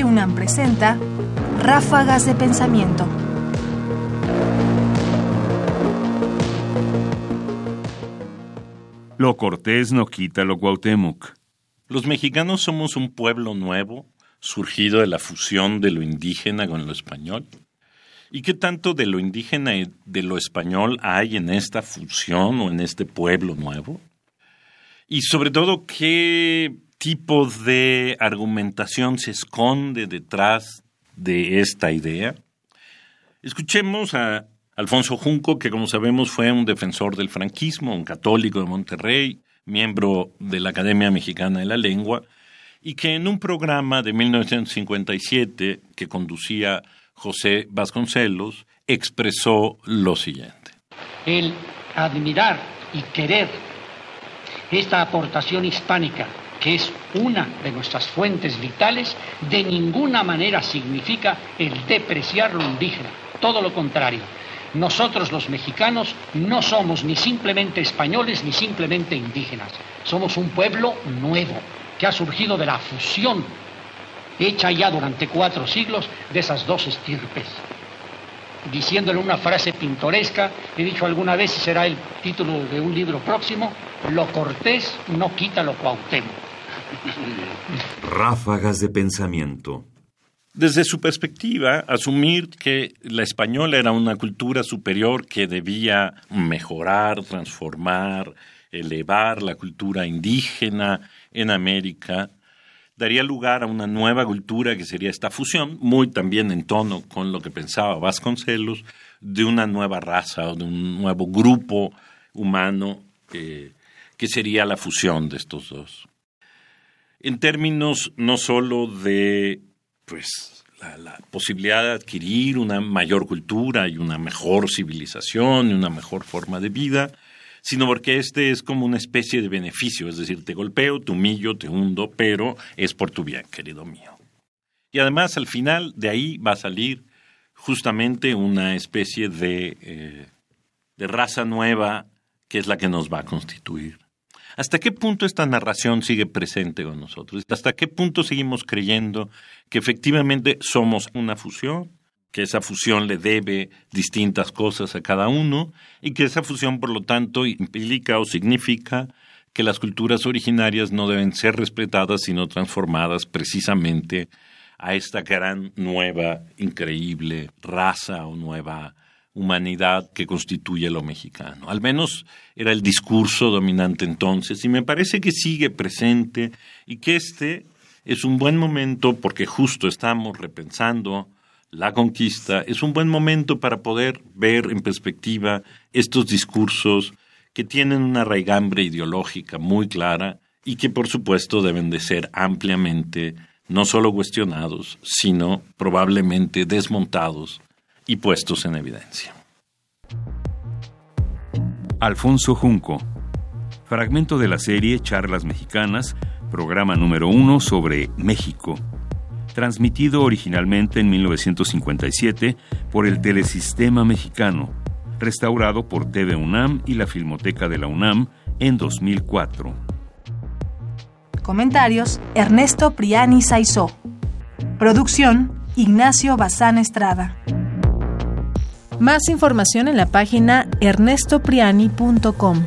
Radio UNAM presenta Ráfagas de Pensamiento. Lo cortés no quita lo Cuauhtémoc. Los mexicanos somos un pueblo nuevo, surgido de la fusión de lo indígena con lo español. ¿Y qué tanto de lo indígena y de lo español hay en esta fusión o en este pueblo nuevo? Y sobre todo, ¿qué tipo de argumentación se esconde detrás de esta idea? Escuchemos a Alfonso Junco, que como sabemos fue un defensor del franquismo, un católico de Monterrey, miembro de la Academia Mexicana de la Lengua, y que en un programa de 1957 que conducía José Vasconcelos expresó lo siguiente. El admirar y querer esta aportación hispánica, que es una de nuestras fuentes vitales, de ninguna manera significa el depreciar lo indígena, todo lo contrario. Nosotros los mexicanos no somos ni simplemente españoles ni simplemente indígenas, somos un pueblo nuevo que ha surgido de la fusión hecha ya durante cuatro siglos de esas dos estirpes. Diciéndole una frase pintoresca, he dicho alguna vez y será el título de un libro próximo, lo cortés no quita lo cuauhtémoc. Ráfagas de pensamiento. Desde su perspectiva, asumir que la española era una cultura superior que debía mejorar, transformar, elevar la cultura indígena en América, daría lugar a una nueva cultura que sería esta fusión, muy también en tono con lo que pensaba Vasconcelos, de una nueva raza o de un nuevo grupo humano eh, que sería la fusión de estos dos. En términos no solo de pues, la, la posibilidad de adquirir una mayor cultura y una mejor civilización y una mejor forma de vida, sino porque este es como una especie de beneficio, es decir, te golpeo, te humillo, te hundo, pero es por tu bien, querido mío. Y además, al final, de ahí va a salir justamente una especie de, eh, de raza nueva que es la que nos va a constituir. ¿Hasta qué punto esta narración sigue presente con nosotros? ¿Hasta qué punto seguimos creyendo que efectivamente somos una fusión? Que esa fusión le debe distintas cosas a cada uno y que esa fusión, por lo tanto, implica o significa que las culturas originarias no deben ser respetadas, sino transformadas precisamente a esta gran, nueva, increíble raza o nueva humanidad que constituye lo mexicano. Al menos era el discurso dominante entonces y me parece que sigue presente y que este es un buen momento porque justo estamos repensando la conquista, es un buen momento para poder ver en perspectiva estos discursos que tienen una raigambre ideológica muy clara y que por supuesto deben de ser ampliamente no solo cuestionados, sino probablemente desmontados y puestos en evidencia. Alfonso Junco. Fragmento de la serie Charlas Mexicanas, programa número uno sobre México transmitido originalmente en 1957 por el Telesistema Mexicano, restaurado por TV UNAM y la Filmoteca de la UNAM en 2004. Comentarios: Ernesto Priani Saizó. Producción: Ignacio Bazán Estrada. Más información en la página ernestopriani.com.